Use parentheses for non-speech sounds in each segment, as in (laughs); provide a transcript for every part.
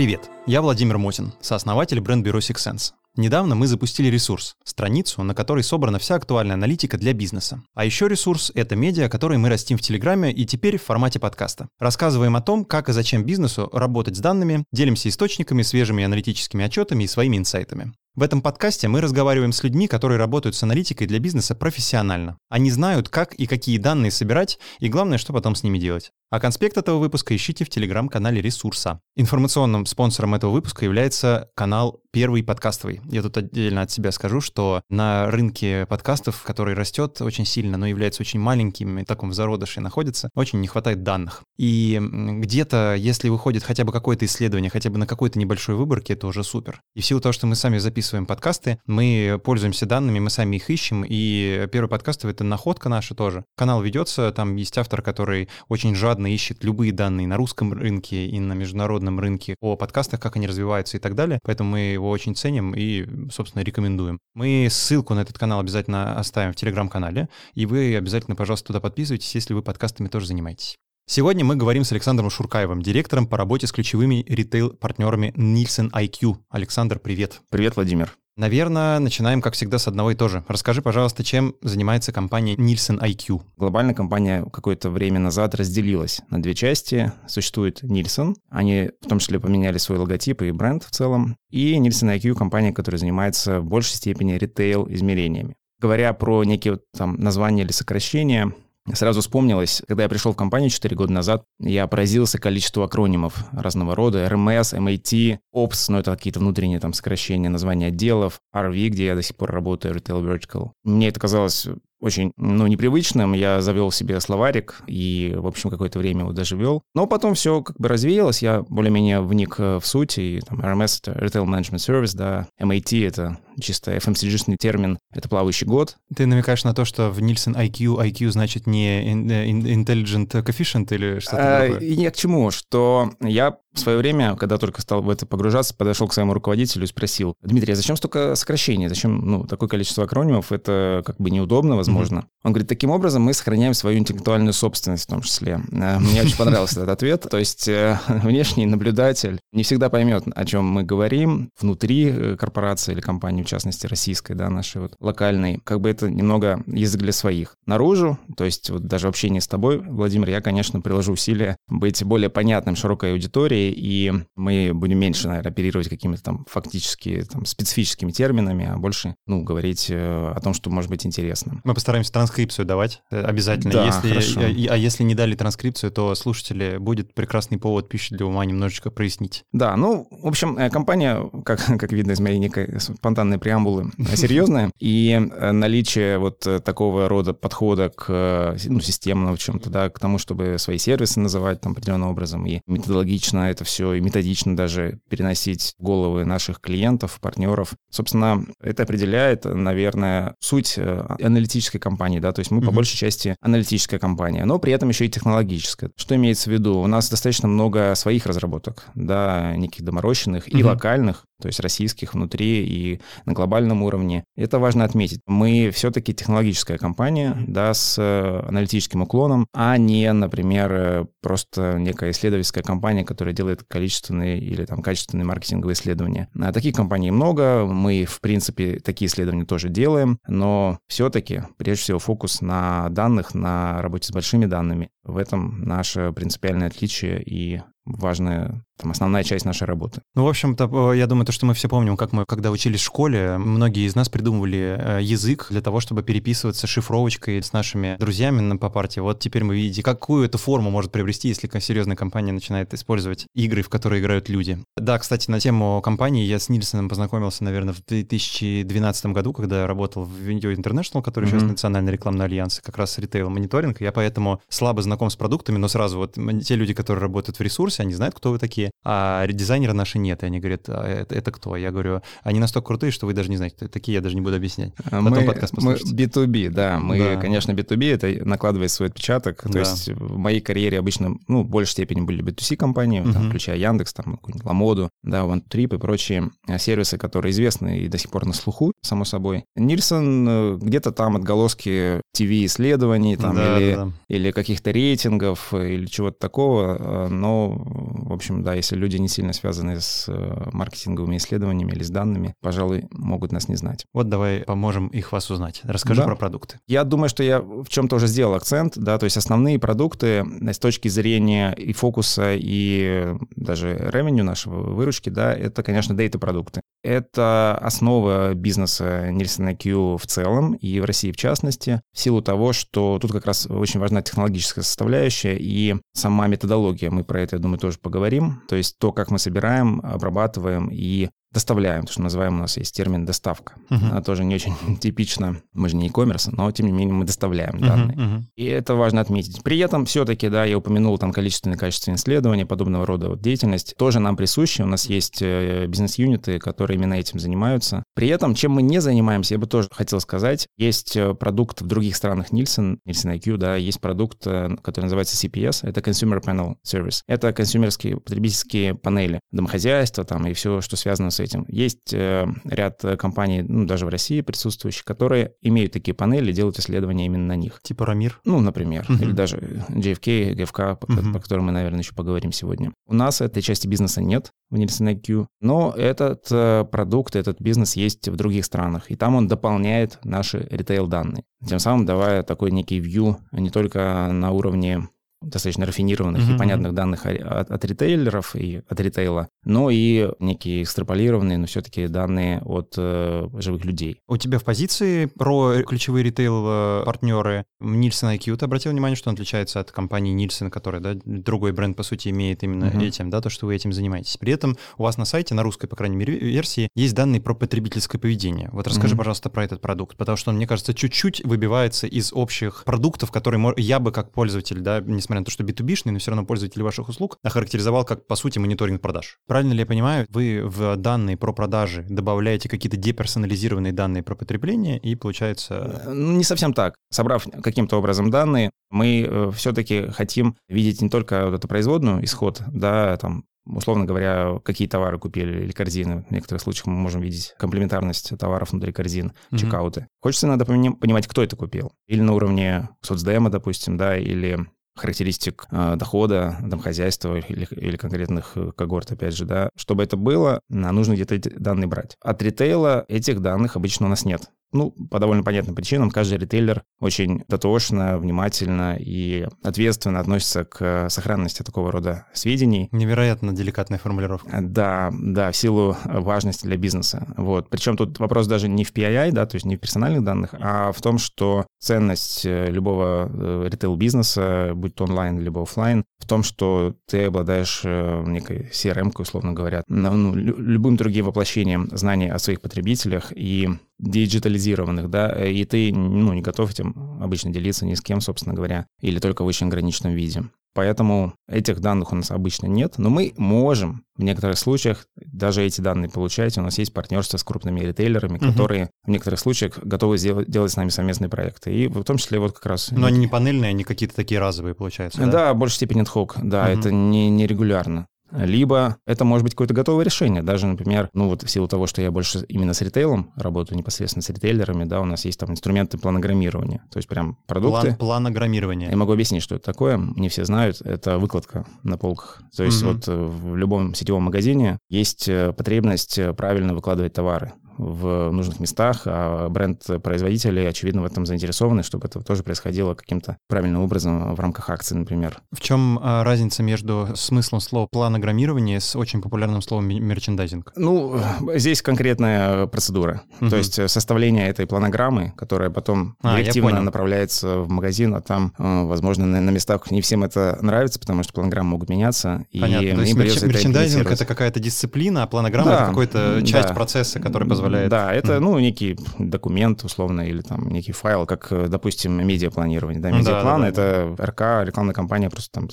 Привет, я Владимир Мотин, сооснователь бренд-бюро Six Недавно мы запустили ресурс, страницу, на которой собрана вся актуальная аналитика для бизнеса. А еще ресурс — это медиа, который мы растим в Телеграме и теперь в формате подкаста. Рассказываем о том, как и зачем бизнесу работать с данными, делимся источниками, свежими аналитическими отчетами и своими инсайтами. В этом подкасте мы разговариваем с людьми, которые работают с аналитикой для бизнеса профессионально. Они знают, как и какие данные собирать, и главное, что потом с ними делать. А конспект этого выпуска ищите в телеграм-канале Ресурса. Информационным спонсором этого выпуска является канал Первый подкастовый. Я тут отдельно от себя скажу, что на рынке подкастов, который растет очень сильно, но является очень маленьким и таком зародыше находится, очень не хватает данных. И где-то, если выходит хотя бы какое-то исследование, хотя бы на какой-то небольшой выборке, это уже супер. И в силу того, что мы сами записываем подкасты, мы пользуемся данными, мы сами их ищем, и Первый подкастовый — это находка наша тоже. Канал ведется, там есть автор, который очень жадно ищет любые данные на русском рынке и на международном рынке о подкастах, как они развиваются и так далее. Поэтому мы его очень ценим и, собственно, рекомендуем. Мы ссылку на этот канал обязательно оставим в телеграм-канале, и вы обязательно, пожалуйста, туда подписывайтесь, если вы подкастами тоже занимаетесь. Сегодня мы говорим с Александром Шуркаевым, директором по работе с ключевыми ритейл-партнерами Nielsen IQ. Александр, привет. Привет, Владимир. Наверное, начинаем, как всегда, с одного и того же. Расскажи, пожалуйста, чем занимается компания Nielsen IQ? Глобальная компания какое-то время назад разделилась на две части. Существует Nielsen, они в том числе поменяли свой логотип и бренд в целом, и Nielsen IQ — компания, которая занимается в большей степени ритейл-измерениями. Говоря про некие там названия или сокращения, Сразу вспомнилось, когда я пришел в компанию 4 года назад, я поразился количеству акронимов разного рода. RMS, MAT, OPS, ну это какие-то внутренние там сокращения, названия отделов, RV, где я до сих пор работаю, Retail Vertical. Мне это казалось очень, ну, непривычным. Я завел себе словарик и, в общем, какое-то время его даже вел. Но потом все как бы развеялось, я более-менее вник э, в суть, и там RMS — это Retail Management Service, да, MAT — это чисто FMCG-шный термин, это плавающий год. Ты намекаешь на то, что в Nielsen IQ, IQ значит не э, Intelligent Coefficient или что-то а, такое? И не к чему, что я в свое время, когда только стал в это погружаться, подошел к своему руководителю и спросил, Дмитрий, а зачем столько сокращений? Зачем ну, такое количество акронимов? Это как бы неудобно, возможно. Mm-hmm. Он говорит, таким образом мы сохраняем свою интеллектуальную собственность в том числе. Э, мне очень понравился этот ответ. То есть э, (laughs) внешний наблюдатель не всегда поймет, о чем мы говорим внутри э, корпорации или компании, в частности, российской, да, нашей вот локальной. Как бы это немного язык для своих. Наружу, то есть вот даже в общении с тобой, Владимир, я, конечно, приложу усилия быть более понятным широкой аудитории, и мы будем меньше, наверное, оперировать какими-то там фактически там, специфическими терминами, а больше, ну, говорить э, о том, что может быть интересно. Мы постараемся транскрипцию давать э, обязательно. Да, если, хорошо. А, а если не дали транскрипцию, то слушатели будет прекрасный повод пищи для ума немножечко прояснить. Да, ну, в общем, э, компания, как, (laughs) как видно из моей некой спонтанной преамбулы, (laughs) серьезная, и наличие вот такого рода подхода к ну, системному чем-то, да, к тому, чтобы свои сервисы называть там определенным образом и методологично это все и методично даже переносить в головы наших клиентов, партнеров. Собственно, это определяет, наверное, суть э, аналитической компании, да, то есть мы по большей части аналитическая компания, но при этом еще и технологическая. Что имеется в виду? У нас достаточно много своих разработок, да, неких доморощенных mm-hmm. и локальных, то есть российских внутри и на глобальном уровне. Это важно отметить. Мы все-таки технологическая компания, да, с э, аналитическим уклоном, а не, например, э, просто некая исследовательская компания, которая делает количественные или там качественные маркетинговые исследования. А таких компаний много, мы, в принципе, такие исследования тоже делаем, но все-таки, прежде всего, фокус на данных, на работе с большими данными. В этом наше принципиальное отличие и важная там основная часть нашей работы. Ну, в общем-то, я думаю, то, что мы все помним, как мы, когда учились в школе, многие из нас придумывали э, язык для того, чтобы переписываться шифровочкой с нашими друзьями по партии. Вот теперь мы видите, какую эту форму может приобрести, если серьезная компания начинает использовать игры, в которые играют люди. Да, кстати, на тему компании я с Нильсоном познакомился, наверное, в 2012 году, когда я работал в Video International, который mm-hmm. сейчас Национальный рекламный альянс, как раз ритейл-мониторинг. Я поэтому слабо знаком с продуктами, но сразу вот те люди, которые работают в ресурсе, они знают, кто вы такие, а дизайнеры наши нет. И они говорят, а это, это кто? Я говорю, они настолько крутые, что вы даже не знаете, такие я даже не буду объяснять. А Потом мы, подкаст послушайте. Мы B2B, да. Мы, да. конечно, B2B, это накладывает свой отпечаток. Да. То есть в моей карьере обычно, ну, в большей степени были B2C компании, uh-huh. там, включая Яндекс, там, Ламоду, да, OneTrip и прочие а, сервисы, которые известны и до сих пор на слуху, само собой. Нильсон э, где-то там отголоски TV-исследований там, да, или, да, да. или каких-то рейтингов или чего-то такого, э, но, в общем, да, если люди не сильно связаны с э, маркетинговыми исследованиями или с данными, пожалуй, могут нас не знать. Вот давай поможем их вас узнать. Расскажи да. про продукты. Я думаю, что я в чем-то уже сделал акцент, да, то есть основные продукты с точки зрения и фокуса, и даже ревеню нашего выручки, да, это, конечно, дейта-продукты. Это основа бизнеса Nielsen IQ в целом и в России в частности, в силу того, что тут как раз очень важна технологическая составляющая и сама методология. Мы про это, я думаю, тоже поговорим. То есть то, как мы собираем, обрабатываем и доставляем, то, что называем, у нас есть термин доставка. Uh-huh. Она тоже не очень (laughs) типично, мы же не e-commerce, но тем не менее мы доставляем uh-huh, данные. Uh-huh. И это важно отметить. При этом все-таки, да, я упомянул там количественные качественные исследования, подобного рода вот деятельность, тоже нам присущи. У нас есть э, бизнес-юниты, которые именно этим занимаются. При этом, чем мы не занимаемся, я бы тоже хотел сказать, есть э, продукт в других странах Nielsen, Nielsen IQ, да, есть продукт, э, который называется CPS, это Consumer Panel Service. Это консюмерские, потребительские панели домохозяйства там и все, что связано с этим. Есть э, ряд компаний, ну, даже в России присутствующих, которые имеют такие панели, делают исследования именно на них. Типа Рамир? Ну, например. Uh-huh. Или даже JFK, GFK, uh-huh. по которым мы, наверное, еще поговорим сегодня. У нас этой части бизнеса нет в Nielsen IQ, но этот э, продукт, этот бизнес есть в других странах, и там он дополняет наши ритейл-данные. Тем самым давая такой некий view не только на уровне достаточно рафинированных mm-hmm. и понятных данных от, от ритейлеров и от ритейла, но и некие экстраполированные, но все-таки данные от э, живых людей. У тебя в позиции про ключевые ритейл-партнеры Nielsen IQ, ты обратил внимание, что он отличается от компании Nielsen, которая, да, другой бренд, по сути, имеет именно mm-hmm. этим, да, то, что вы этим занимаетесь. При этом у вас на сайте, на русской, по крайней мере, версии, есть данные про потребительское поведение. Вот расскажи, mm-hmm. пожалуйста, про этот продукт, потому что он, мне кажется, чуть-чуть выбивается из общих продуктов, которые я бы как пользователь, да, несмотря несмотря на то, что B2B-шный, но все равно пользователь ваших услуг, охарактеризовал как, по сути, мониторинг продаж. Правильно ли я понимаю, вы в данные про продажи добавляете какие-то деперсонализированные данные про потребление, и получается... Э, ну, не совсем так. Собрав каким-то образом данные, мы э, все-таки хотим видеть не только вот эту производную исход, да, там, условно говоря, какие товары купили или корзины. В некоторых случаях мы можем видеть комплементарность товаров внутри корзин, mm-hmm. чекауты. Хочется иногда понимать, кто это купил. Или на уровне соцдема, допустим, да, или характеристик э, дохода домохозяйства или, или конкретных э, когорт, опять же, да. Чтобы это было, нужно где-то эти данные брать. От ритейла этих данных обычно у нас нет. Ну, по довольно понятным причинам, каждый ритейлер очень дотошно, внимательно и ответственно относится к сохранности такого рода сведений. Невероятно деликатная формулировка. Да, да, в силу важности для бизнеса. Вот. Причем тут вопрос даже не в PII, да, то есть не в персональных данных, а в том, что ценность э, любого э, ритейл-бизнеса, будь то онлайн либо офлайн, в том, что ты обладаешь э, некой CRM, условно говоря, ну, любым другим воплощением знаний о своих потребителях и диджитализированных, да, и ты, ну, не готов этим обычно делиться ни с кем, собственно говоря, или только в очень ограниченном виде. Поэтому этих данных у нас обычно нет, но мы можем в некоторых случаях даже эти данные получать. У нас есть партнерство с крупными ритейлерами, угу. которые в некоторых случаях готовы сделать, делать с нами совместные проекты. И в том числе вот как раз... Но они не панельные, они какие-то такие разовые, получается, да? Да, в большей степени ad hoc, да, угу. это не, не регулярно. Либо это может быть какое-то готовое решение. Даже, например, ну вот в силу того, что я больше именно с ритейлом работаю, непосредственно с ритейлерами, да, у нас есть там инструменты планограммирования. То есть прям продукты. План, планограммирование. Я могу объяснить, что это такое. Не все знают. Это выкладка на полках. То есть угу. вот в любом сетевом магазине есть э, потребность э, правильно выкладывать товары в нужных местах, а бренд-производители, очевидно, в этом заинтересованы, чтобы это тоже происходило каким-то правильным образом в рамках акции, например. В чем а, разница между смыслом слова планограммирование с очень популярным словом мерчендайзинг? Ну, здесь конкретная процедура. Угу. То есть э, составление этой планограммы, которая потом а, директивно направляется в магазин, а там, э, возможно, на, на местах не всем это нравится, потому что планограммы могут меняться. Понятно. И То есть мерч- мерчендайзинг — это какая-то дисциплина, а планограмма да, — это какая-то часть да. процесса, который позволяет позволяет. Да, это, mm-hmm. ну, некий документ, условно, или там некий файл, как, допустим, медиапланирование. Да, медиаплан да, да, это да. РК, рекламная кампания просто там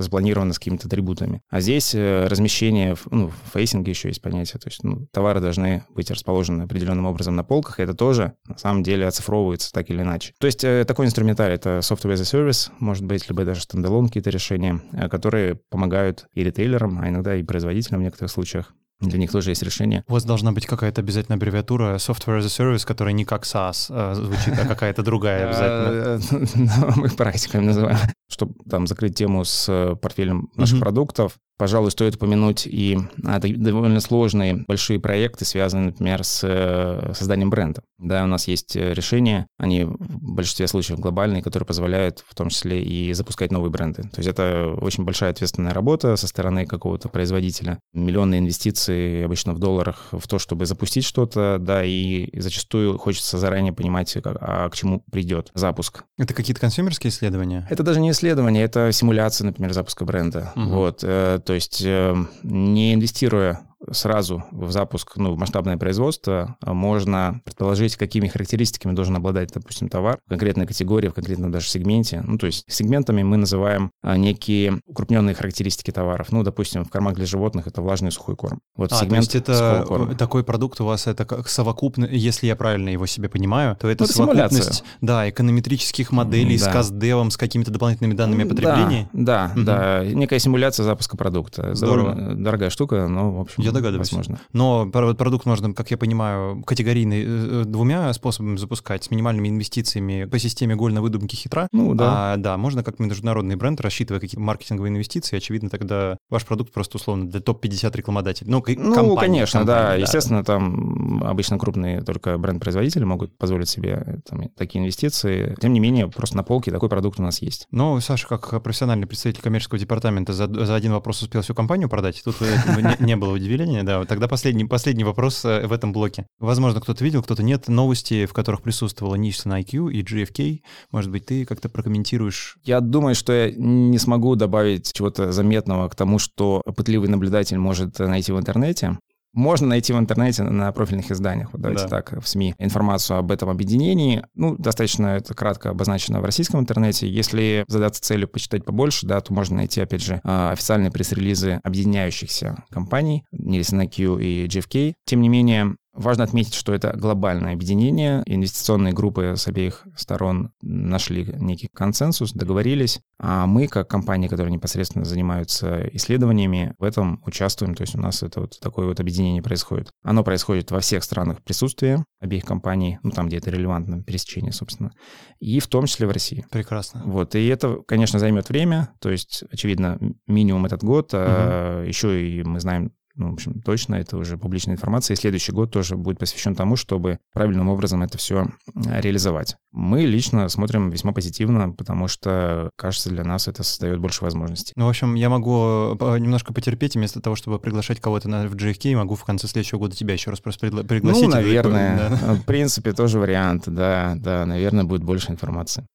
запланирована с какими-то атрибутами. А здесь э, размещение, ну, в фейсинге еще есть понятие, то есть ну, товары должны быть расположены определенным образом на полках, и это тоже, на самом деле, оцифровывается так или иначе. То есть э, такой инструментарий — это software as a service, может быть, либо даже standalone какие-то решения, э, которые помогают и ритейлерам, а иногда и производителям в некоторых случаях для них тоже есть решение. У вас должна быть какая-то обязательно аббревиатура Software as a Service, которая не как SaaS э, звучит, а какая-то другая (laughs) обязательно. (laughs) Мы практиками называем. Чтобы там закрыть тему с э, портфелем наших продуктов, Пожалуй, стоит упомянуть и а, довольно сложные большие проекты, связанные, например, с э, созданием бренда. Да, у нас есть э, решения, они в большинстве случаев глобальные, которые позволяют в том числе и запускать новые бренды. То есть это очень большая ответственная работа со стороны какого-то производителя. Миллионные инвестиции обычно в долларах в то, чтобы запустить что-то, да, и зачастую хочется заранее понимать, как, а к чему придет запуск. Это какие-то консюмерские исследования? Это даже не исследования, это симуляция, например, запуска бренда. Угу. Вот, э, то есть э, не инвестируя сразу в запуск, ну, в масштабное производство, а можно предположить, какими характеристиками должен обладать, допустим, товар в конкретной категории, в конкретном даже сегменте. Ну, то есть сегментами мы называем а, некие укрупненные характеристики товаров. Ну, допустим, в кормах для животных это влажный сухой корм. Вот а, сегмент то есть это такой продукт у вас, это как совокупно, если я правильно его себе понимаю, то это, ну, это совокупность, симуляция. да, эконометрических моделей да. с каздевом, с какими-то дополнительными данными о потреблении? Да, да, угу. да, некая симуляция запуска продукта. Здорово. Дорогая штука, но, в общем, я догадываюсь. Возможно. Но продукт можно, как я понимаю, категорийный э, э, двумя способами запускать, с минимальными инвестициями по системе гольной выдумки хитра. Ну, да. А, да, можно как международный бренд, рассчитывая какие-то маркетинговые инвестиции, очевидно, тогда ваш продукт просто условно для топ-50 рекламодателей. Ну, ну компании, конечно, компании, да. да. Естественно, там обычно крупные только бренд-производители могут позволить себе там, такие инвестиции. Тем не менее, просто на полке такой продукт у нас есть. Ну, Саша, как профессиональный представитель коммерческого департамента, за, за один вопрос успел всю компанию продать. Тут не, не было удивления, да. Тогда последний, последний вопрос э, в этом блоке. Возможно, кто-то видел, кто-то нет. Новости, в которых присутствовала Nissan IQ и GFK. Может быть, ты как-то прокомментируешь? Я думаю, что я не смогу добавить чего-то заметного к тому, что пытливый наблюдатель может найти в интернете. Можно найти в интернете на профильных изданиях, вот давайте да. так, в СМИ, информацию об этом объединении. Ну, достаточно это кратко обозначено в российском интернете. Если задаться целью почитать побольше, да, то можно найти, опять же, а, официальные пресс-релизы объединяющихся компаний, Nielsen IQ и GFK. Тем не менее, Важно отметить, что это глобальное объединение. Инвестиционные группы с обеих сторон нашли некий консенсус, договорились. А мы, как компании, которые непосредственно занимаются исследованиями, в этом участвуем. То есть у нас это вот такое вот объединение происходит. Оно происходит во всех странах присутствия обеих компаний, ну там, где это релевантно, пересечение, собственно, и в том числе в России. Прекрасно. Вот, и это, конечно, займет время, то есть, очевидно, минимум этот год, угу. а еще и мы знаем ну, в общем, точно, это уже публичная информация, и следующий год тоже будет посвящен тому, чтобы правильным образом это все реализовать. Мы лично смотрим весьма позитивно, потому что, кажется, для нас это создает больше возможностей. Ну, в общем, я могу э, немножко потерпеть, вместо того, чтобы приглашать кого-то на, в GFK, могу в конце следующего года тебя еще раз просто пригласить. Ну, наверное. Да. В принципе, тоже вариант, да, да, наверное, будет больше информации.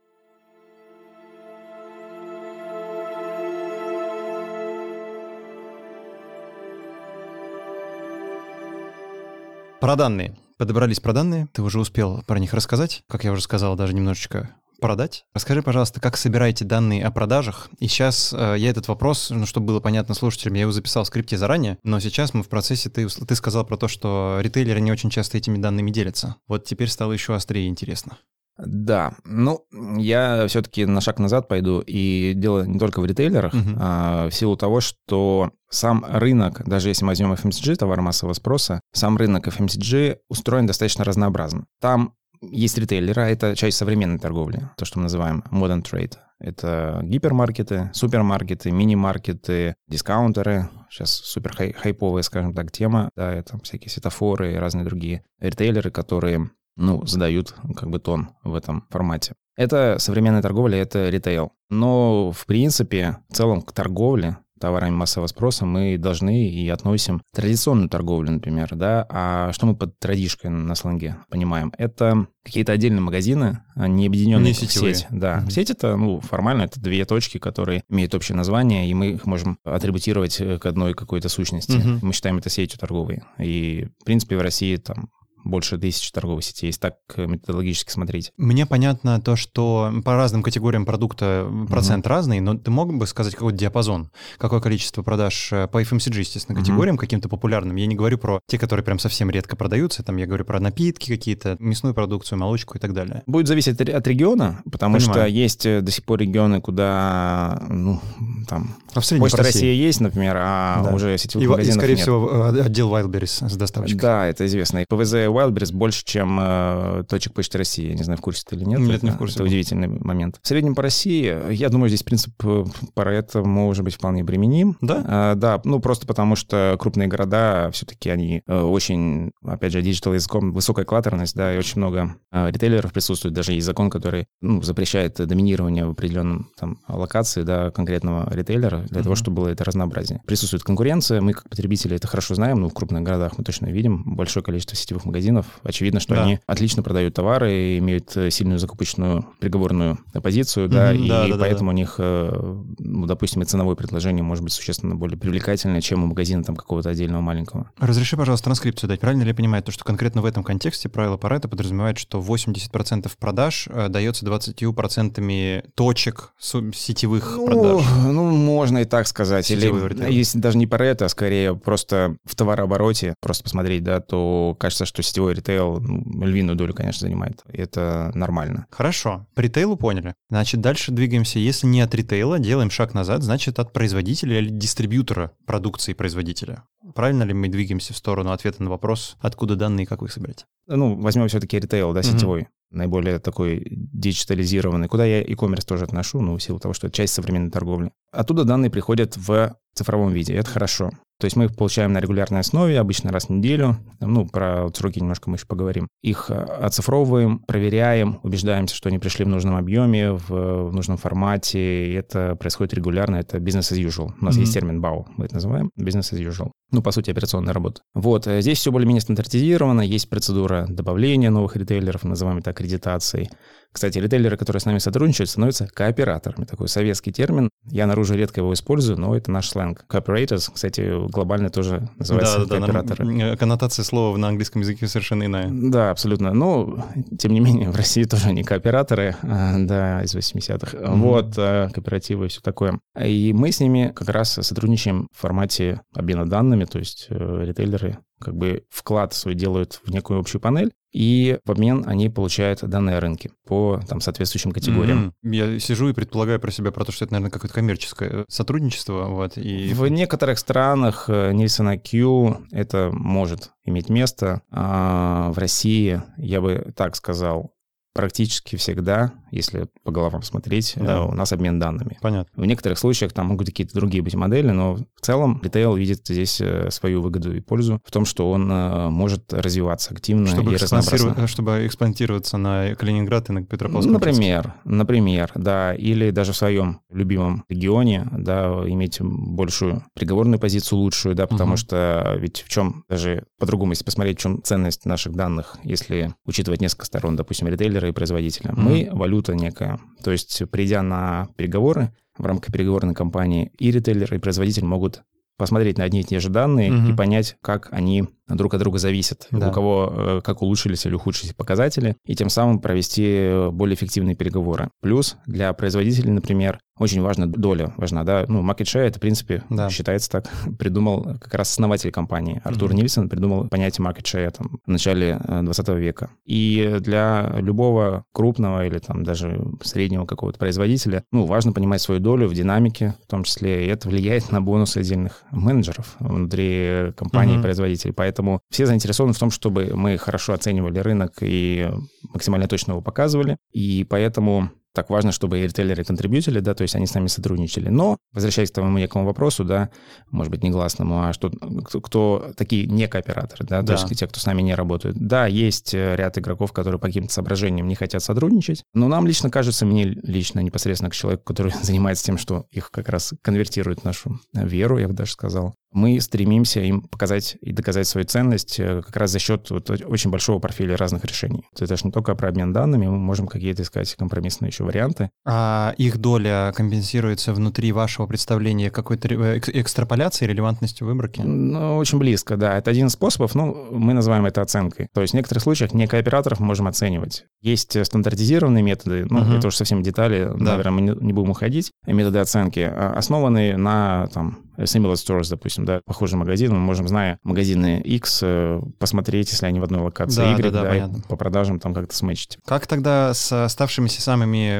Про данные. Подобрались про данные. Ты уже успел про них рассказать, как я уже сказал, даже немножечко продать. Расскажи, пожалуйста, как собираете данные о продажах? И сейчас э, я этот вопрос, ну, чтобы было понятно слушателям, я его записал в скрипте заранее, но сейчас мы в процессе, ты, ты сказал про то, что ритейлеры не очень часто этими данными делятся. Вот теперь стало еще острее интересно. Да, ну, я все-таки на шаг назад пойду, и дело не только в ритейлерах, uh-huh. а в силу того, что сам рынок, даже если мы возьмем FMCG, товар массового спроса, сам рынок FMCG устроен достаточно разнообразно. Там есть ритейлеры, а это часть современной торговли, то, что мы называем modern trade. Это гипермаркеты, супермаркеты, мини-маркеты, дискаунтеры. Сейчас супер хай хайповая, скажем так, тема. Да, это всякие светофоры и разные другие ритейлеры, которые ну, задают как бы тон в этом формате. Это современная торговля, это ритейл. Но, в принципе, в целом к торговле товарами массового спроса мы должны и относим традиционную торговлю, например, да, а что мы под традишкой на сленге понимаем? Это какие-то отдельные магазины, а не объединенные не в сеть. Да, mm-hmm. сеть это, ну, формально это две точки, которые имеют общее название, и мы их можем атрибутировать к одной какой-то сущности. Mm-hmm. Мы считаем это сетью торговой. И, в принципе, в России там больше тысячи торговых сетей, если так э, методологически смотреть. Мне понятно то, что по разным категориям продукта процент угу. разный, но ты мог бы сказать какой-то диапазон? Какое количество продаж э, по FMCG, естественно, категориям угу. каким-то популярным? Я не говорю про те, которые прям совсем редко продаются, там я говорю про напитки какие-то, мясную продукцию, молочку и так далее. Будет зависеть от региона, потому Понимаю. что есть э, до сих пор регионы, куда, ну, там, а в Почта России. России есть, например, а да. уже сетевых и, магазинов И, скорее нет. всего, отдел Wildberries с доставочкой. Да, это известно. И ПВЗ Wildberries больше, чем э, точек почты России. Я не знаю, в курсе ты или нет. Нет, не в курсе. Это удивительный момент. В среднем по России, я думаю, здесь принцип э, это может быть вполне применим. Да? А, да, ну просто потому что крупные города все-таки они э, очень, опять же, digital языком, высокая clutter ность, да, и очень много ритейлеров присутствует. Даже есть закон, который ну, запрещает доминирование в определенном там локации, да, конкретного ритейлера для uh-huh. того, чтобы было это разнообразие. Присутствует конкуренция, мы как потребители это хорошо знаем, ну, в крупных городах мы точно видим большое количество сетевых магазинов. Очевидно, что да. они отлично продают товары, имеют э, сильную закупочную приговорную позицию, да, uh-huh, и да, да, поэтому да. у них, ну, допустим, и ценовое предложение может быть существенно более привлекательное, чем у магазина там какого-то отдельного маленького. Разреши, пожалуйста, транскрипцию дать. Правильно ли я понимаю, то, что конкретно в этом контексте правило Паретта подразумевает, что 80% продаж э, дается 20% точек сетевых ну, продаж? Ну, можно и так сказать. Сетевой Или если даже не Паретта, а скорее просто в товарообороте просто посмотреть, да, то кажется, что сетевой ритейл ну, львиную долю, конечно, занимает. И это нормально. Хорошо. По ритейлу поняли. Значит, дальше двигаемся. Если не от ритейла, делаем шаг назад, значит, от производителя или дистрибьютора продукции производителя. Правильно ли мы двигаемся в сторону ответа на вопрос, откуда данные и как вы их собираете? Ну, возьмем все-таки ритейл, да, сетевой. Mm-hmm наиболее такой диджитализированный, куда я e-commerce тоже отношу, ну, в силу того, что это часть современной торговли. Оттуда данные приходят в цифровом виде, это хорошо. То есть мы их получаем на регулярной основе, обычно раз в неделю. Ну, про сроки немножко мы еще поговорим. Их э, оцифровываем, проверяем, убеждаемся, что они пришли в нужном объеме, в, в нужном формате. И это происходит регулярно, это business as usual. У нас mm-hmm. есть термин BAU, мы это называем, business as usual. Ну, по сути, операционная работа. Вот, э, здесь все более-менее стандартизировано, есть процедура добавления новых ритейлеров, называем это аккредитацией. Кстати, ритейлеры, которые с нами сотрудничают, становятся кооператорами. Такой советский термин. Я наружу редко его использую, но это наш сленг. Cooperators, кстати, глобально тоже называется да, кооператоры. Да, да, коннотация слова на английском языке совершенно иная. Да, абсолютно. Но, тем не менее, в России тоже не кооператоры, а, да, из 80-х. Mm-hmm. Вот, а, кооперативы и все такое. И мы с ними как раз сотрудничаем в формате обмена данными, то есть э, ритейлеры как бы вклад свой делают в некую общую панель, и в обмен они получают данные рынки по там, соответствующим категориям. Mm-hmm. Я сижу и предполагаю про себя, про то, что это, наверное, какое-то коммерческое сотрудничество. Вот, и... В некоторых странах э, Nielsen IQ это может иметь место, а в России, я бы так сказал, практически всегда, если по головам смотреть, да. Э, у нас обмен данными. Понятно. В некоторых случаях там могут какие-то другие быть модели, но в целом ритейл видит здесь э, свою выгоду и пользу в том, что он э, может развиваться активно чтобы и разнообразно. Чтобы экспансироваться на Калининград и на Петропавловск. Например, например, да, или даже в своем любимом регионе, да, иметь большую приговорную позицию, лучшую, да, потому угу. что ведь в чем даже по-другому, если посмотреть, в чем ценность наших данных, если учитывать несколько сторон, допустим, ритейлер и производителя. Mm-hmm. Мы валюта некая. То есть, придя на переговоры в рамках переговорной кампании, и ритейлер, и производитель могут посмотреть на одни и те же данные mm-hmm. и понять, как они друг от друга зависят, да. у кого э, как улучшились или ухудшились показатели, и тем самым провести более эффективные переговоры. Плюс для производителей, например, очень важна доля, важна, да, ну, market share, это, в принципе, да. считается так, (laughs) придумал как раз основатель компании. Артур mm-hmm. Нильсон придумал понятие market share там, в начале 20 э, века. И для любого крупного или там даже среднего какого-то производителя, ну, важно понимать свою долю в динамике, в том числе, и это влияет на бонусы отдельных менеджеров внутри компании mm-hmm. производителей. Поэтому все заинтересованы в том, чтобы мы хорошо оценивали рынок и максимально точно его показывали. И поэтому так важно, чтобы и ритейлеры контрибьютили, да, то есть они с нами сотрудничали. Но, возвращаясь к тому некому вопросу, да, может быть, негласному, а что, кто, кто такие не кооператоры, да, да, то есть те, кто с нами не работают. Да, есть э, ряд игроков, которые по каким-то соображениям не хотят сотрудничать, но нам лично кажется, мне лично непосредственно к человеку, который (laughs) занимается тем, что их как раз конвертирует в нашу веру, я бы даже сказал, мы стремимся им показать и доказать свою ценность э, как раз за счет вот очень большого профиля разных решений. Это же не только про обмен данными, мы можем какие-то искать компромиссные еще варианты. А их доля компенсируется внутри вашего представления какой-то э, экстраполяции, релевантностью выборки? Ну, очень близко, да. Это один из способов, ну, мы называем это оценкой. То есть в некоторых случаях не кооператоров мы можем оценивать. Есть стандартизированные методы, ну, uh-huh. это уже совсем детали, да. наверное, мы не, не будем уходить, методы оценки, а, основанные на там, similar stores, допустим, да, похожий магазин, мы можем, зная магазины X, э, посмотреть, если они в одной локации Да, Y, да, да, да, понятно. по продажам там как-то сметчить. Как тогда с оставшимися самыми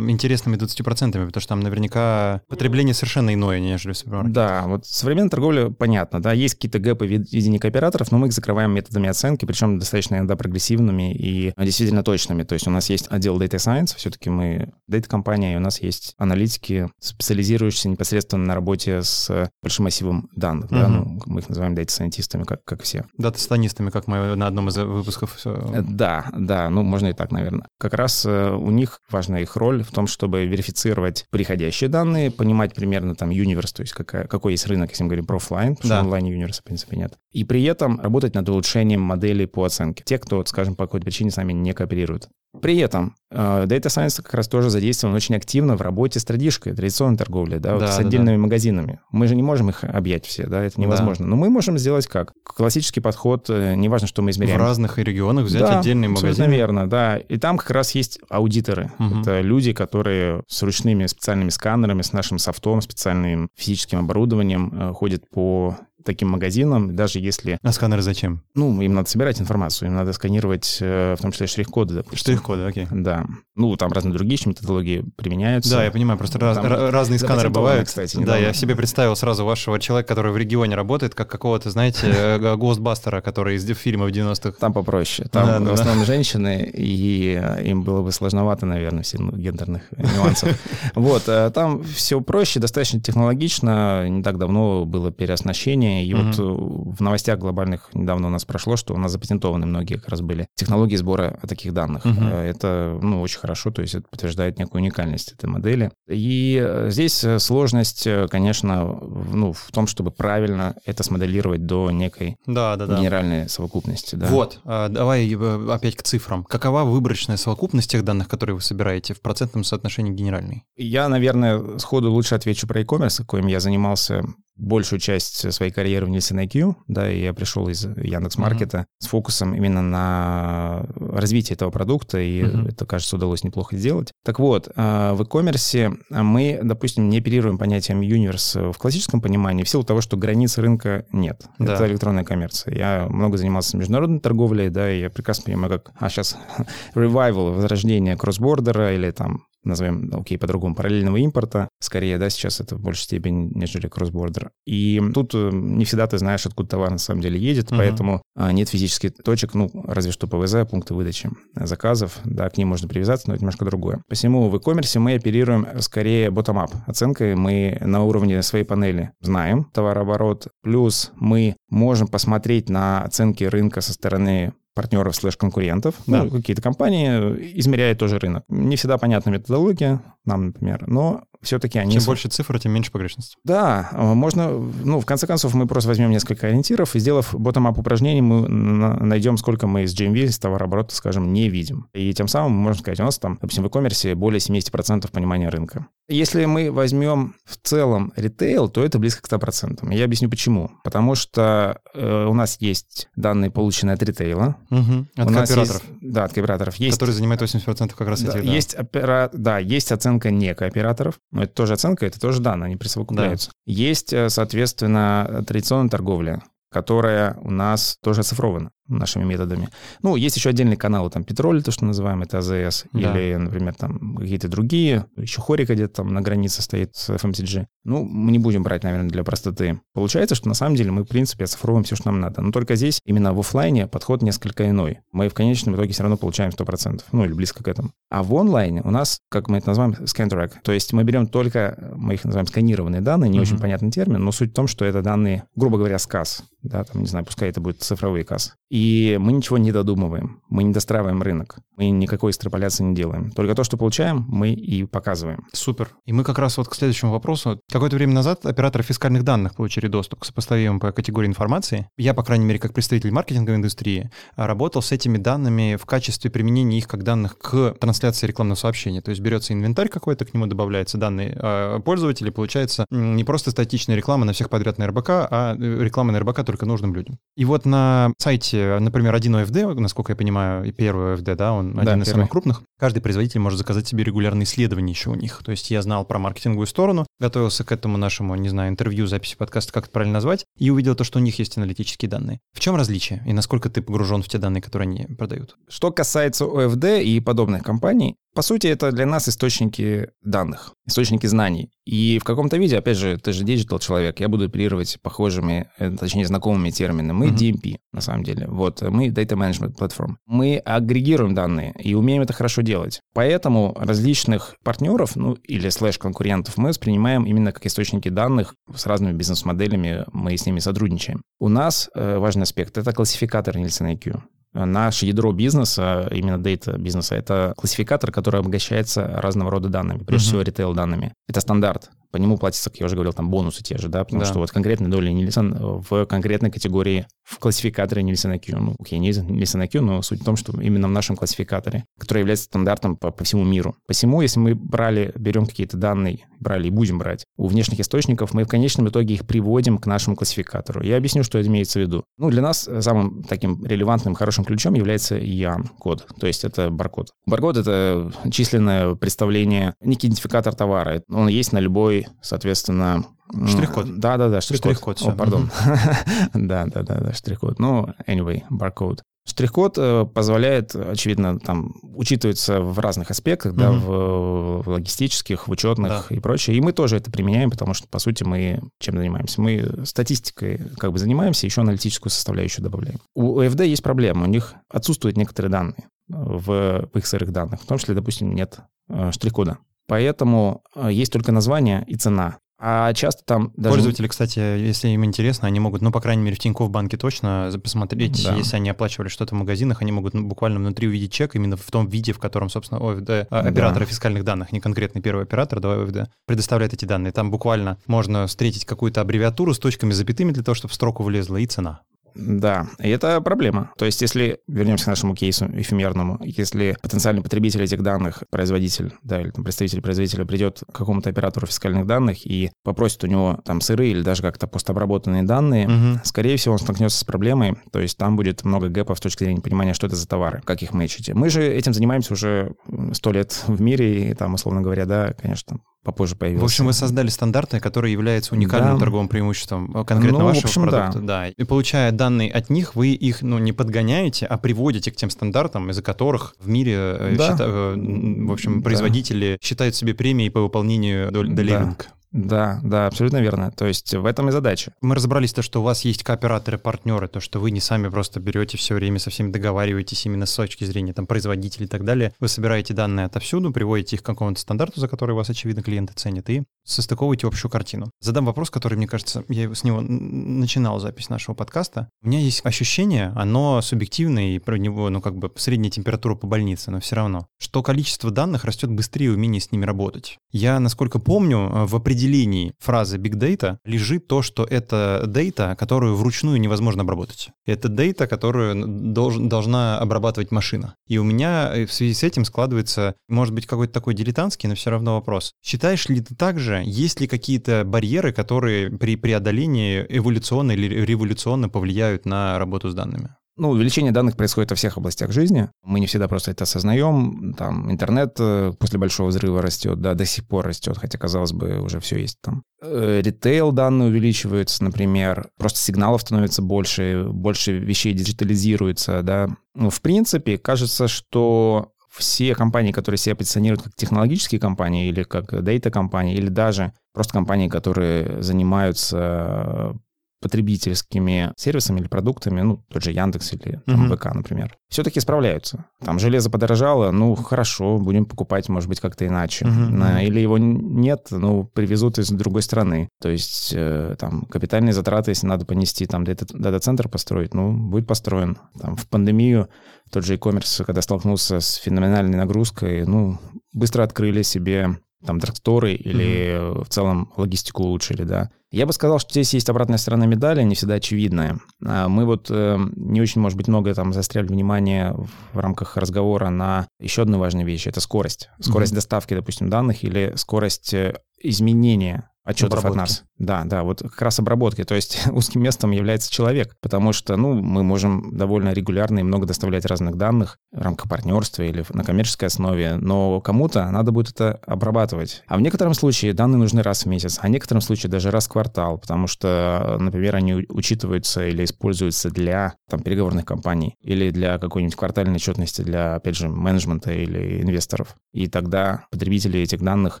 интересными 20%, потому что там наверняка потребление совершенно иное, нежели в супермаркете. Да, вот современная торговля, понятно, да, есть какие-то gap ы в виде кооператоров, но мы их закрываем методами оценки, причем достаточно иногда прогрессивными и действительно точными. То есть у нас есть отдел Data Science, все-таки мы data-компания, и у нас есть аналитики, специализирующиеся непосредственно на работе с большим массивом данных, да, Мгм. ну, мы их называем data scientist ами, как, как все. Дата-сатанистами, как мы на одном из выпусков. Э, э, Да, да, ну можно и так, наверное. Как раз э, у них важна их роль в том, чтобы верифицировать приходящие данные, понимать примерно там universe, то есть какая, какой есть рынок, если мы говорим про офлайн, потому Да. что онлайн universe а, в принципе, нет. И при этом работать над улучшением моделей по оценке. Те, кто, вот, скажем, по какой-то причине с нами не кооперируют. При этом э, Data Science как раз тоже задействован очень активно в работе с традишкой, традиционной торговлей, да, вот Да, с да, да. отдельными магазинами. Мы же не можем их объять все, да, это невозможно. Но мы можем сделать как? Классический подход, э, неважно, что мы измеряем. В разных регионах взять Да, отдельный магазин. верно, да. И там как раз есть аудиторы. Мгм. Это люди, которые с ручными специальными сканерами, с нашим софтом, специальным физическим оборудованием э, ходят по таким магазинам, даже если, А сканеры зачем? ну, им надо собирать информацию, им надо сканировать, э, в том числе штрих-коды, допустим. Штрих-коды, окей. Да. Ну, там разные другие еще методологии применяются. Да, я понимаю, просто Там ра- разные сканеры бывают. кстати, да, недавно. я себе представил сразу вашего человека, который в регионе работает, как какого-то, знаете, э, Гостбастера, который из фильмов 90-х. Там попроще. Там Да, да, в основном женщины, и э, им было бы сложновато, наверное, в силу гендерных нюансов. Вот, там все проще, достаточно технологично. Не так давно было переоснащение, и вот э, в новостях глобальных недавно у нас прошло, что у нас запатентованы многие как раз были технологии сбора таких данных. Э, Это, ну, очень хорошо, то есть это подтверждает некую уникальность этой модели. И э, здесь сложность, конечно, в- ну, в том, чтобы правильно это смоделировать до некой Да, да, да. генеральной совокупности. Да. Вот, а, давай опять к цифрам. Какова выборочная совокупность тех данных, которые вы собираете в процентном соотношении генеральной? Я, наверное, сходу лучше отвечу про e-commerce, коим я занимался большую часть своей карьеры в Nielsen IQ, да, и я пришел из Яндекс.Маркета с фокусом именно на развитие этого продукта, и Мгм. это, кажется, удалось неплохо сделать. Так вот, э, в e-commerce мы, допустим, не оперируем понятием юниверс в классическом понимании в силу того, что границ рынка нет. Да. Это электронная коммерция. Я много занимался международной торговлей, да, и я прекрасно понимаю, как... А сейчас (laughs) revival, возрождение кроссбордера или там назовем, окей, по-другому, параллельного импорта, скорее, да, сейчас это в большей степени, нежели кросс-бордер. И тут э, не всегда ты знаешь, откуда товар на самом деле едет, Мгм. поэтому а, нет физических точек, ну, разве что ПВЗ, пункты выдачи заказов, да, к ним можно привязаться, но это немножко другое. Посему в e-commerce мы оперируем скорее bottom-up оценкой, мы на уровне своей панели знаем товарооборот, плюс мы можем посмотреть на оценки рынка со стороны партнеров слэш-конкурентов. Да. Ну, какие-то компании измеряют тоже рынок. Не всегда понятна методология, нам, например, но все-таки они... Чем с- больше цифр, тем меньше погрешности. Да, э, можно, ну, в конце концов, мы просто возьмем несколько ориентиров, и сделав bottom-up упражнений, мы на- найдем, сколько мы из GMV, из товарооборота, скажем, не видим. И тем самым мы можем сказать, у нас там, допустим, в e-commerce более 70% понимания рынка. Если мы возьмем в целом ритейл, то это близко к 100%. Я объясню почему. Потому что э, у нас есть данные, полученные от ритейла. Мгм. От у кооператоров, есть- да, от кооператоров. Есть которые занимают 80% как раз да, этих, да. Есть, опера... да, есть оценка не кооператоров, но это тоже оценка, это тоже данные, они присовокупляются. Есть, э, соответственно, традиционная торговля, которая у нас тоже оцифрована нашими методами. Ну, есть еще отдельные каналы, там, Петроль, то, что называем, это АЗС, Да. или, например, там, какие-то другие, еще Хорика где-то там на границе стоит с FMCG. Ну, мы не будем брать, наверное, для простоты. Получается, что на самом деле мы, в принципе, оцифровываем все, что нам надо. Но только здесь именно в оффлайне подход несколько иной. Мы в конечном итоге все равно получаем 100%, ну, или близко к этому. А в онлайне у нас, как мы это называем, scan track. То есть мы берем только, мы их называем сканированные данные, не Мгм. очень понятный термин, но суть в том, что это данные, грубо говоря, с касс. Да, там, не знаю, пускай это будет цифровые кассы. И мы ничего не додумываем, мы не достраиваем рынок, мы никакой экстраполяции не делаем. Только то, что получаем, мы и показываем. Супер. И мы как раз вот к следующему вопросу. Какое-то время назад операторы фискальных данных получили доступ к сопоставимым по категории информации. Я, по крайней мере, как представитель маркетинговой индустрии, работал с этими данными в качестве применения их как данных к трансляции рекламного сообщения. То есть берется инвентарь какой-то, к нему добавляются данные а, пользователей, получается не просто статичная реклама на всех подряд на РБК, а э, реклама на РБК только нужным людям. И вот на сайте, например, 1 ОФД, насколько я понимаю, и первый ОФД, да, он он один Да, из первый. самых крупных. Каждый производитель может заказать себе регулярные исследования еще у них. То есть я знал про маркетинговую сторону, готовился к этому нашему, не знаю, интервью, записи подкаста, как это правильно назвать, и увидел то, что у них есть аналитические данные. В чем различие и насколько ты погружен в те данные, которые они продают? Что касается ОФД и подобных компаний, по сути, это для нас источники данных, источники знаний. И в каком-то виде, опять же, ты же digital человек, я буду оперировать похожими, э, точнее, знакомыми терминами. Мы. DMP, на самом деле. Вот, мы Data Management Platform. Мы агрегируем данные и умеем это хорошо делать. Поэтому различных партнеров, ну, или слэш-конкурентов мы воспринимаем именно как источники данных с разными бизнес-моделями, мы с ними сотрудничаем. У нас э, важный аспект — это классификатор Nielsen IQ. Наше ядро бизнеса, именно дейта бизнеса, это классификатор, который обогащается разного рода данными, прежде Мгм. всего ритейл-данными. Это стандарт. По нему платятся, как я уже говорил, там бонусы те же, да, потому Да. что вот конкретная доля Nielsen в конкретной категории в классификаторе Nielsen IQ. Ну, окей, не Nielsen IQ, но суть в том, что именно в нашем классификаторе, который является стандартом по, по всему миру. Посему, если мы брали, берем какие-то данные, брали и будем брать у внешних источников, мы в конечном итоге их приводим к нашему классификатору. Я объясню, что имеется в виду. Ну, для нас самым таким релевантным, хорошим ключом является YAN-код, то есть это баркод. Баркод — это численное представление, некий идентификатор товара. Он есть на любой, соответственно... Штрих-код. Да-да-да, штрих-код. Штрих-код, О, пардон. (laughs) Да-да-да, штрих-код. Ну, anyway, баркод. Штрих-код э, позволяет, очевидно, там учитывается в разных аспектах, да, в, в логистических, в учетных и прочее. И мы тоже это применяем, потому что, по сути, мы чем занимаемся? Мы статистикой как бы занимаемся, еще аналитическую составляющую добавляем. У ОФД есть проблема, у них отсутствуют некоторые данные в, в их сырых данных, в том числе, допустим, нет э, штрих-кода. Поэтому э, есть только название и цена. А часто там даже... Пользователи, кстати, если им интересно, они могут, ну, по крайней мере, в Тинькофф банке точно посмотреть, Да. если они оплачивали что-то в магазинах, они могут ну, буквально внутри увидеть чек именно в том виде, в котором, собственно, ОФД, а, операторы фискальных данных, не конкретный первый оператор, да, ОФД, предоставляет эти данные. Там буквально можно встретить какую-то аббревиатуру с точками, запятыми для того, чтобы в строку влезла и цена. Да, и это проблема. То есть, если вернемся к нашему кейсу эфемерному, если потенциальный потребитель этих данных, производитель, да, или там, представитель производителя придет к какому-то оператору фискальных данных и попросит у него там сырые или даже как-то постобработанные данные, Мгм. скорее всего, он столкнется с проблемой, то есть там будет много гэпов с точки зрения понимания, что это за товары, как их мэчить. Мы же этим занимаемся уже сто лет в мире, и там, условно говоря, да, конечно, попозже появился. В общем, вы создали стандарты, которые являются уникальным Да. торговым преимуществом э, конкретно Ну, в вашего общем, продукта. Да. И получая данные от них, вы их ну, не подгоняете, а приводите к тем стандартам, из-за которых в мире, э, Да. счита- э, в общем, Да. производители считают себе премии по выполнению долей Да. рынка. Да, да, абсолютно верно. То есть в этом и задача. Мы разобрались то, что у вас есть кооператоры, партнеры, то, что вы не сами просто берете все время со всеми договариваетесь именно с точки зрения там производителей и так далее. Вы собираете данные отовсюду, приводите их к какому-то стандарту, за который вас, очевидно, клиенты ценят, и состыковываете общую картину. Задам вопрос, который, мне кажется, я с него начинал запись нашего подкаста. У меня есть ощущение, оно субъективное, и про него, ну, как бы средняя температура по больнице, но все равно, что количество данных растет быстрее умение с ними работать. Я, насколько помню, э, в определении фразы big data лежит то, что это data, которую вручную невозможно обработать. Это data, которую должен, должна обрабатывать машина. И у меня э, в связи с этим складывается, может быть, какой-то такой дилетантский, но все равно вопрос. Считаешь ли ты также, есть ли какие-то барьеры, которые при преодолении эволюционно или революционно повлияют на работу с данными? Ну, увеличение данных происходит во всех областях жизни. Мы не всегда просто это осознаем. Там интернет э, после большого взрыва растет, да, до сих пор растет, хотя, казалось бы, уже все есть там. Э, Ритейл данные увеличиваются, например. Просто сигналов становится больше, больше вещей диджитализируется, да. Ну, в принципе, кажется, что все компании, которые себя позиционируют как технологические компании или как дейта-компании, или даже просто компании, которые занимаются потребительскими сервисами или продуктами, ну, тот же Яндекс или там, Мгм. ВК, например, все-таки справляются. Там железо подорожало, ну, хорошо, будем покупать, может быть, как-то иначе. Мгм. Или его нет, ну, привезут из другой страны. То есть э, там капитальные затраты, если надо понести, там дата- дата-центр построить, ну, будет построен. Там в пандемию тот же e-commerce, когда столкнулся с феноменальной нагрузкой, ну, быстро открыли себе там драгсторы или э, в целом логистику улучшили, да. Я бы сказал, что здесь есть обратная сторона медали, не всегда очевидная. Мы вот э, не очень, может быть, много там заостряли внимание в рамках разговора на еще одну важную вещь. Это скорость. Скорость доставки, допустим, данных или скорость э, изменения отчетов от нас. Да, да, вот как раз обработки. То есть (laughs) узким местом является человек, потому что, ну, мы можем довольно регулярно и много доставлять разных данных в рамках партнерства или на коммерческой основе, но кому-то надо будет это обрабатывать. А в некотором случае данные нужны раз в месяц, а в некотором случае даже раз в квартал, потому что, например, они учитываются или используются для там, переговорных компаний или для какой-нибудь квартальной отчетности для, опять же, менеджмента или инвесторов. И тогда потребители этих данных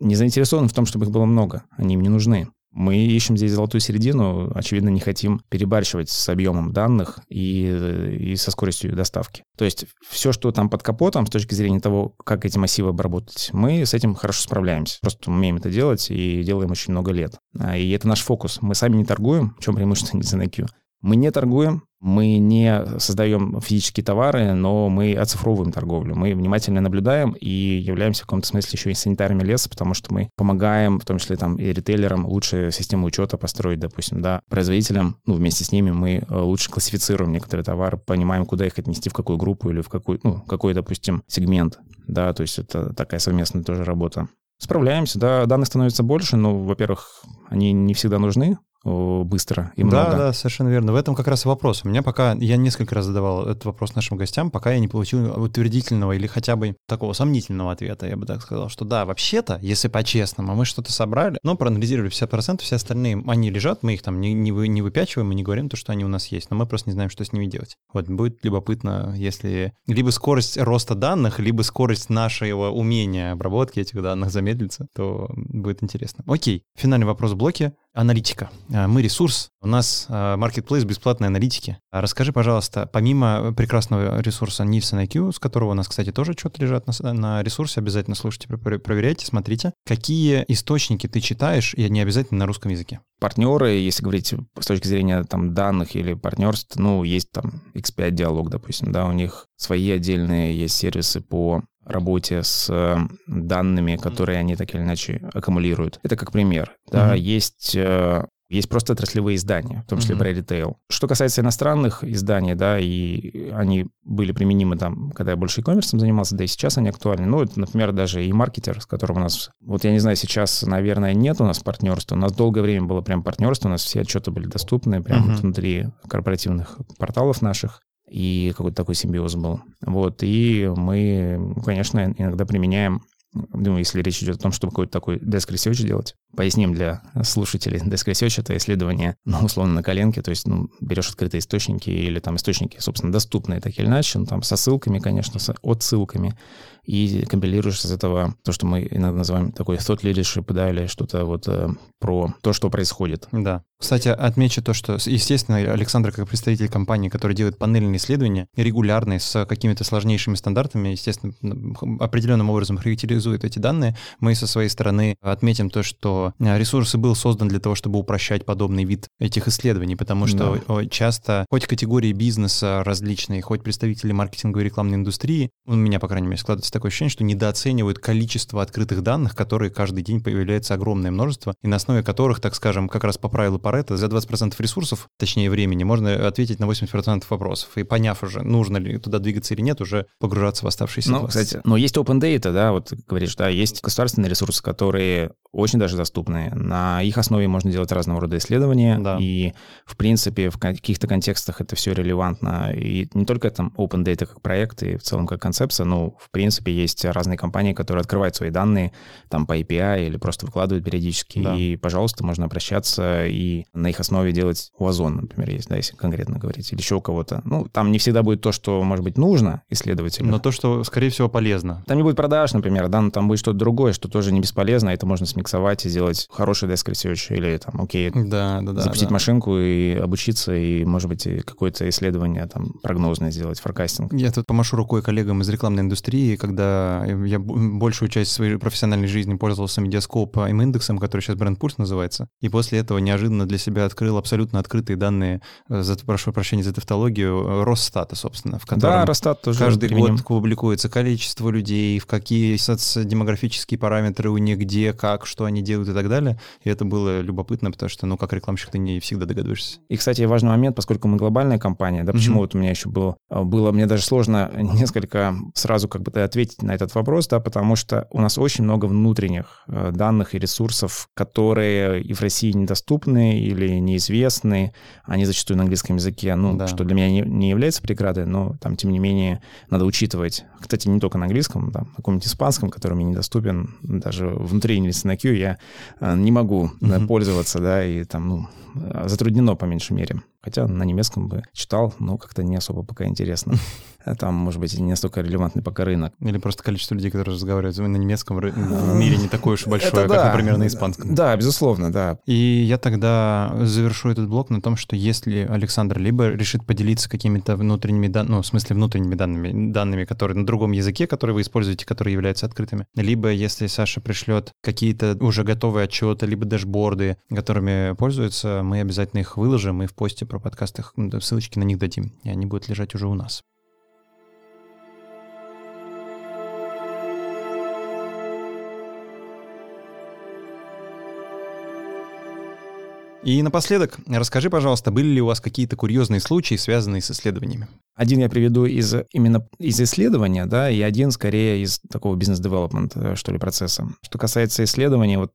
не заинтересованы в том, чтобы их было много. Они им не нужны. Мы ищем здесь золотую середину, очевидно, не хотим перебарщивать с объемом данных и, и со скоростью доставки. То есть все, что там под капотом, с точки зрения того, как эти массивы обработать, мы с этим хорошо справляемся. Просто умеем это делать и делаем очень много лет. А, и это наш фокус. Мы сами не торгуем, в чем преимущество (laughs) NetZNQ. Мы не торгуем, мы не создаем физические товары, но мы оцифровываем торговлю. Мы внимательно наблюдаем и являемся в каком-то смысле еще и санитарами леса, потому что мы помогаем, в том числе там и ритейлерам, лучше систему учета построить, допустим, да, производителям, ну, вместе с ними мы э, лучше классифицируем некоторые товары, понимаем, куда их отнести, в какую группу или в какой, ну, какой, допустим, сегмент, да, то есть это такая совместная тоже работа. Справляемся, да, данных становится больше, но, во-первых, они не всегда нужны, быстро и много. Да, да, совершенно верно. В этом как раз и вопрос. У меня пока, я несколько раз задавал этот вопрос нашим гостям, пока я не получил утвердительного или хотя бы такого сомнительного ответа, я бы так сказал, что да, вообще-то, если по-честному, мы что-то собрали, но проанализировали 50%, все остальные, они лежат, мы их там не, не, вы, не выпячиваем, мы не говорим то, что они у нас есть, но мы просто не знаем, что с ними делать. Вот, будет любопытно, если либо скорость роста данных, либо скорость нашего умения обработки этих данных замедлится, то будет интересно. Окей, финальный вопрос в блоке. Аналитика. А, мы ресурс, у нас маркетплейс бесплатной аналитики. А расскажи, пожалуйста, помимо прекрасного ресурса Nielsen IQ, с которого у нас, кстати, тоже что-то лежат на, на ресурсе, обязательно слушайте, проверяйте, смотрите, какие источники ты читаешь, и не обязательно на русском языке? Партнеры, если говорить с точки зрения там данных или партнерств, ну, есть там X5 диалог, допустим, да, у них свои отдельные есть сервисы по работе с э, данными, которые они так или иначе аккумулируют. Это как пример. Да, mm-hmm. есть э, есть просто отраслевые издания, в том числе mm-hmm. про ритейл. Что касается иностранных изданий, да, и они были применимы там, когда я больше e-commerce занимался, да и сейчас они актуальны. Ну, это, например, даже и маркетер, с которым у нас, вот я не знаю, сейчас, наверное, нет у нас партнерства. У нас долгое время было прям партнерство, у нас все отчеты были доступны прямо mm-hmm. внутри корпоративных порталов наших и какой-то такой симбиоз был. Вот, и мы, конечно, иногда применяем Думаю, если речь идет о том, чтобы какой-то такой desk research делать, поясним для слушателей. Desk research — это исследование, ну, условно, на коленке, то есть, ну, берешь открытые источники или там источники, собственно, доступные так или иначе, ну, там, со ссылками, конечно, с отсылками, и компилируешь из этого то, что мы иногда называем такой thought leadership, да, или что-то вот э, про то, что происходит. Да. Кстати, отмечу то, что, естественно, Александр, как представитель компании, который делает панельные исследования, регулярные, с какими-то сложнейшими стандартами, естественно, определенным образом характеризует эти данные. Мы со своей стороны отметим то, что э, ресурс был создан для того, чтобы упрощать подобный вид этих исследований, потому что да. часто хоть категории бизнеса различные, хоть представители маркетинговой и рекламной индустрии, у меня, по крайней мере, складывается такое ощущение, что недооценивают количество открытых данных, которые каждый день появляется огромное множество, и на основе которых, так скажем, как раз по правилу Паретта, за 20% ресурсов, точнее времени, можно ответить на 80% вопросов. И поняв уже, нужно ли туда двигаться или нет, уже погружаться в оставшиеся Ну, 20. кстати, но есть open data, да, вот говоришь, да, есть государственные ресурсы, которые очень даже доступны. На их основе можно делать разного рода исследования, да. и, в принципе, в каких-то контекстах это все релевантно. И не только там open data как проект и в целом как концепция, но, в принципе, есть разные компании, которые открывают свои данные там по API или просто выкладывают периодически. Да. И, пожалуйста, можно обращаться и на их основе делать у Озон, например, есть, да, если конкретно говорить, или еще у кого-то. Ну, там не всегда будет то, что, может быть, нужно исследователю. Но то, что, скорее всего, полезно. Там не будет продаж, например, да, но там будет что-то другое, что тоже не бесполезно, это можно смиксовать и сделать хороший desk research или там, окей, да, да, да, запустить да. машинку и обучиться, и, может быть, какое-то исследование там прогнозное сделать, форкастинг. Я тут помашу рукой коллегам из рекламной индустрии, когда я большую часть своей профессиональной жизни пользовался медиаскопом индексом, который сейчас бренд Пульс называется, и после этого неожиданно для себя открыл абсолютно открытые данные, э, за, прошу прощения за тавтологию, э, Росстата, собственно, в котором да, Росстат тоже каждый применим. год публикуется количество людей, в какие соцдемографические параметры у них, где, как, что они делают и так далее. И это было любопытно, потому что, ну, как рекламщик ты не всегда догадываешься. И, кстати, важный момент, поскольку мы глобальная компания, да, почему mm-hmm. вот у меня еще было, было, мне даже сложно (laughs) несколько сразу как бы ответить на этот вопрос, да, потому что у нас очень много внутренних э, данных и ресурсов, которые и в России недоступны или неизвестны, они зачастую на английском языке, ну, да. что для меня не, не является преградой, но там, тем не менее, надо учитывать. Кстати, не только на английском, да, на каком-нибудь испанском, который мне недоступен, даже внутри на Q я э, не могу mm-hmm. пользоваться, да, и там, ну, затруднено по меньшей мере. Хотя на немецком бы читал, но как-то не особо пока интересно. (laughs) Там, может быть, не настолько релевантный пока рынок. Или просто количество людей, которые разговаривают на немецком в мире не такое уж большое, как, например, на испанском. Да, безусловно, да. И я тогда завершу этот блок на том, что если Александр либо решит поделиться какими-то внутренними данными, ну, в смысле внутренними данными, данными, которые на другом языке, которые вы используете, которые являются открытыми, либо если Саша пришлет какие-то уже готовые отчеты, либо дашборды, которыми пользуются, мы обязательно их выложим и в посте про подкастах ссылочки на них дадим, и они будут лежать уже у нас. И напоследок, расскажи, пожалуйста, были ли у вас какие-то курьезные случаи, связанные с исследованиями? Один я приведу из именно из исследования, да, и один скорее из такого бизнес-девелопмента, э, что ли, процесса. Что касается исследований, вот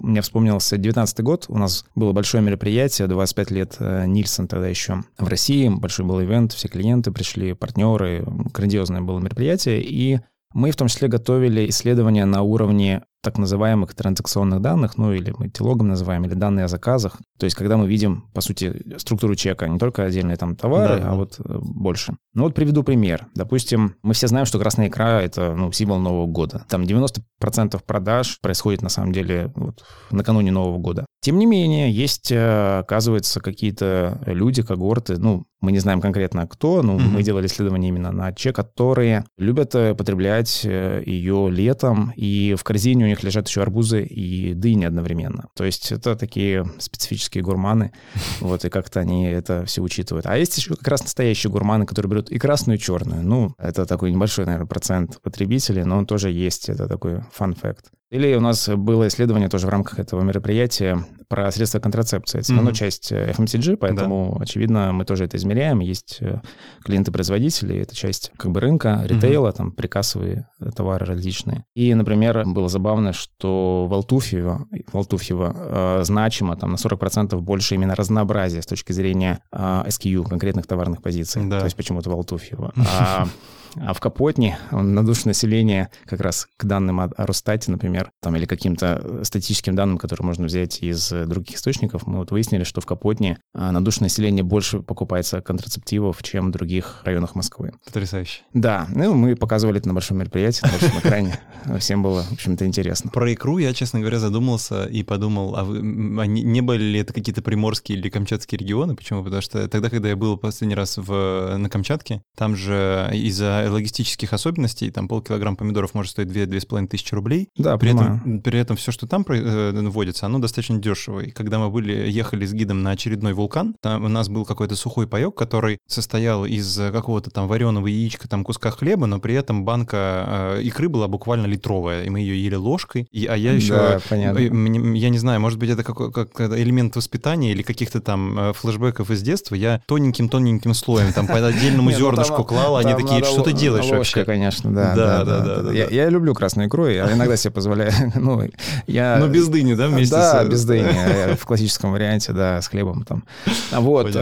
мне вспомнился 19 год, у нас было большое мероприятие, 25 лет э, Нильсон тогда еще в России, большой был ивент, все клиенты пришли, партнеры, грандиозное было мероприятие, и мы в том числе готовили исследования на уровне так называемых транзакционных данных, ну или мы телогом называем, или данные о заказах. То есть когда мы видим, по сути, структуру чека, не только отдельные там товары, да, а вот э, больше. Ну вот приведу пример. Допустим, мы все знаем, что красная икра — это ну, символ Нового года. Там 90% продаж происходит на самом деле вот, накануне Нового года. Тем не менее, есть, э, оказывается, какие-то люди, когорты, ну, мы не знаем конкретно кто, но mm-hmm. мы делали исследования именно на чек, которые любят э, потреблять ее летом, и в корзине них лежат еще арбузы и дыни одновременно. То есть это такие специфические гурманы, (laughs) вот, и как-то они это все учитывают. А есть еще как раз настоящие гурманы, которые берут и красную, и черную. Ну, это такой небольшой, наверное, процент потребителей, но он тоже есть, это такой фан-факт. Или у нас было исследование тоже в рамках этого мероприятия про средства контрацепции. Это все равно mm-hmm. часть э, FMCG, поэтому, да. очевидно, мы тоже это измеряем. Есть э, клиенты-производители, это часть как бы рынка, ритейла, mm-hmm. там прикассовые товары различные. И, например, было забавно, что в Алтуфьево, в Алтуфьево э, значимо там на 40% больше именно разнообразия с точки зрения э, SKU, конкретных товарных позиций. Да. То есть почему-то в Алтуфьево. (laughs) А а в Капотне на душу населения как раз к данным о, Росстате, например, там, или каким-то статистическим данным, которые можно взять из других источников, мы вот выяснили, что в Капотне а, на душу населения больше покупается контрацептивов, чем в других районах Москвы. Потрясающе. Да, ну мы показывали это на большом мероприятии, на большом экране. (laughs) Всем было, в общем-то, интересно. Про икру я, честно говоря, задумался и подумал, а, вы, а не были ли это какие-то приморские или камчатские регионы? Почему? Потому что тогда, когда я был последний раз в, на Камчатке, там же из-за логистических особенностей, там полкилограмм помидоров может стоить 2-2,5 тысячи рублей. Да, при этом, при этом все, что там э, вводится, оно достаточно дешево. И когда мы были, ехали с гидом на очередной вулкан, там у нас был какой-то сухой паек, который состоял из какого-то там вареного яичка, там куска хлеба, но при этом банка э, икры была буквально литровая, и мы ее ели ложкой. И, а я еще, да, понятно. Э, я не знаю, может быть, это как, как элемент воспитания или каких-то там э, флешбеков из детства. Я тоненьким-тоненьким слоем там по отдельному ну зернышку клал, они такие, что ты делаешь ложка, вообще? конечно, да. Да, да, да. да, я, я люблю красную икру, я иногда себе позволяю. (laughs) Ну, я... Ну, без дыни, да, вместе Да, с... без дыни, (laughs) в классическом варианте, да, с хлебом там. Вот,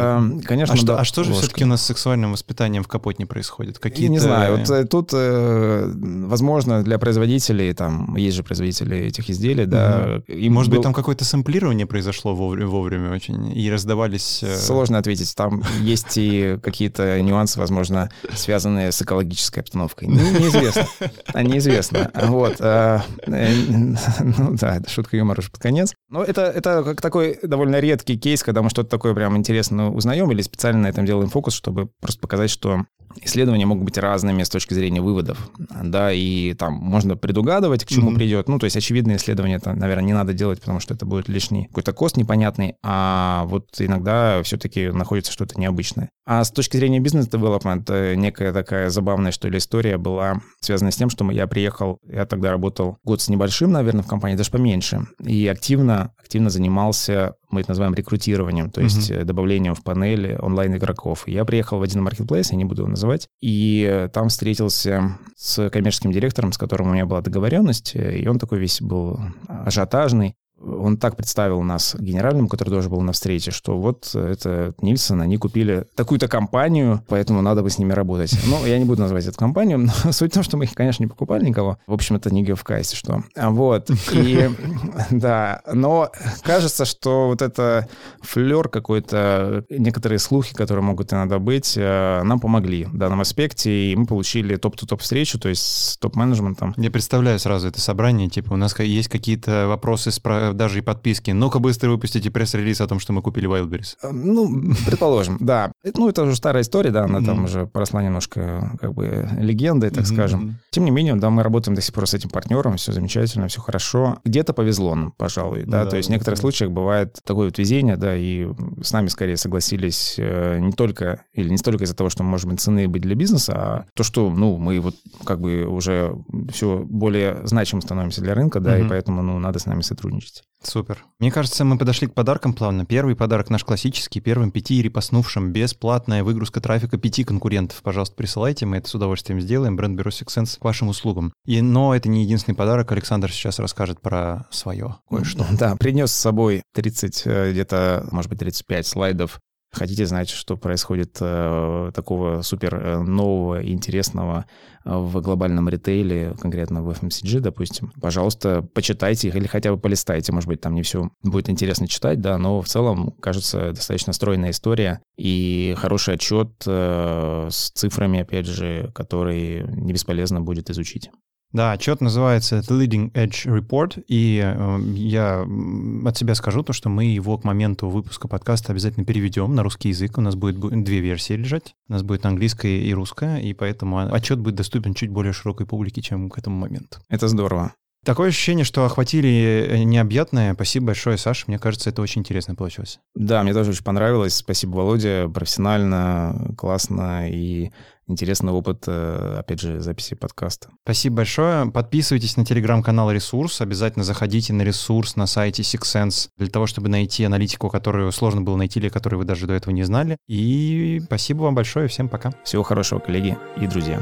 конечно, а что, а что же все-таки у нас с сексуальным воспитанием в Капотне происходит? Какие Не знаю, вот э, тут, э, возможно, для производителей, там, есть же производители этих изделий, да. И, может быть, там какое-то сэмплирование произошло вовремя очень, и раздавались... Э, Сложно ответить, там есть и какие-то нюансы, возможно, связанные с экологической экологической обстановкой? Ну, неизвестно. А, неизвестно. Вот. А, э, ну да, это шутка юмора уже под конец. Но это, это как такой довольно редкий кейс, когда мы что-то такое прям интересно узнаем или специально на этом делаем фокус, чтобы просто показать, что исследования могут быть разными с точки зрения выводов, да, и там можно предугадывать, к чему mm-hmm. придет. Ну, то есть очевидные исследования, это, наверное, не надо делать, потому что это будет лишний какой-то кост непонятный, а вот иногда все-таки находится что-то необычное. А с точки зрения бизнес-девелопмента, э, некая такая забавная, что ли, история была связана с тем, что я приехал, я тогда работал год с небольшим, наверное, в компании, даже поменьше, и активно, активно занимался мы это называем рекрутированием, то есть uh-huh. добавлением в панели онлайн-игроков. Я приехал в один маркетплейс, я не буду его называть, и там встретился с коммерческим директором, с которым у меня была договоренность, и он такой весь был ажиотажный он так представил нас генеральному, который тоже был на встрече, что вот это Нильсон, они купили такую-то компанию, поэтому надо бы с ними работать. Ну, я не буду называть эту компанию, но (laughs) суть в том, что мы их, конечно, не покупали никого. В общем, это не Геовка, если что. Вот. И, (laughs) да, но кажется, что вот это флер какой-то, некоторые слухи, которые могут иногда быть, э, нам помогли в данном аспекте, и мы получили топ-то-топ встречу, то есть с топ-менеджментом. Я представляю сразу это собрание, типа у нас есть какие-то вопросы с даже и подписки. Ну-ка быстро выпустите пресс-релиз о том, что мы купили Wildberries. Э, ну, предположим, да. Ну, это уже старая история, да, она там уже поросла немножко как бы легендой, так скажем. Тем не менее, да, мы работаем до сих пор с этим партнером, все замечательно, все хорошо. Где-то повезло нам, пожалуй, да, то есть в некоторых случаях бывает такое вот везение, да, и с нами скорее согласились э, не только, или не столько из-за того, что мы можем цены быть для бизнеса, а то, что, ну, мы вот как бы уже все более значимым становимся для рынка, да, и поэтому, ну, надо с нами сотрудничать. Супер. Мне кажется, мы подошли к подаркам плавно. Первый подарок наш классический, первым пяти репостнувшим бесплатная выгрузка трафика пяти конкурентов. Пожалуйста, присылайте, мы это с удовольствием сделаем. Бренд Бюро Sense к вашим услугам. И, но это не единственный подарок. Александр сейчас расскажет про свое кое-что. Да, принес с собой 30, э, где-то, может быть, 35 слайдов хотите знать, что происходит э, такого супер э, нового интересного э, в глобальном ритейле, конкретно в FMCG, допустим, пожалуйста, почитайте их или хотя бы полистайте. Может быть, там не все будет интересно читать, да, но в целом, кажется, достаточно стройная история и хороший отчет э, с цифрами, опять же, который не бесполезно будет изучить. Да, отчет называется The Leading Edge Report, и э, я от себя скажу то, что мы его к моменту выпуска подкаста обязательно переведем на русский язык. У нас будет две версии лежать. У нас будет английская и русская, и поэтому отчет будет доступен чуть более широкой публике, чем к этому моменту. Это здорово. Такое ощущение, что охватили э, необъятное. Спасибо большое, Саша. Мне кажется, это очень интересно получилось. Да, мне тоже очень понравилось. Спасибо, Володя. Профессионально, классно и интересный опыт, э, опять же, записи подкаста. Спасибо большое. Подписывайтесь на телеграм-канал «Ресурс». Обязательно заходите на ресурс на сайте Six Sense для того, чтобы найти аналитику, которую сложно было найти или которую вы даже до этого не знали. И спасибо вам большое. Всем пока. Всего хорошего, коллеги и друзья.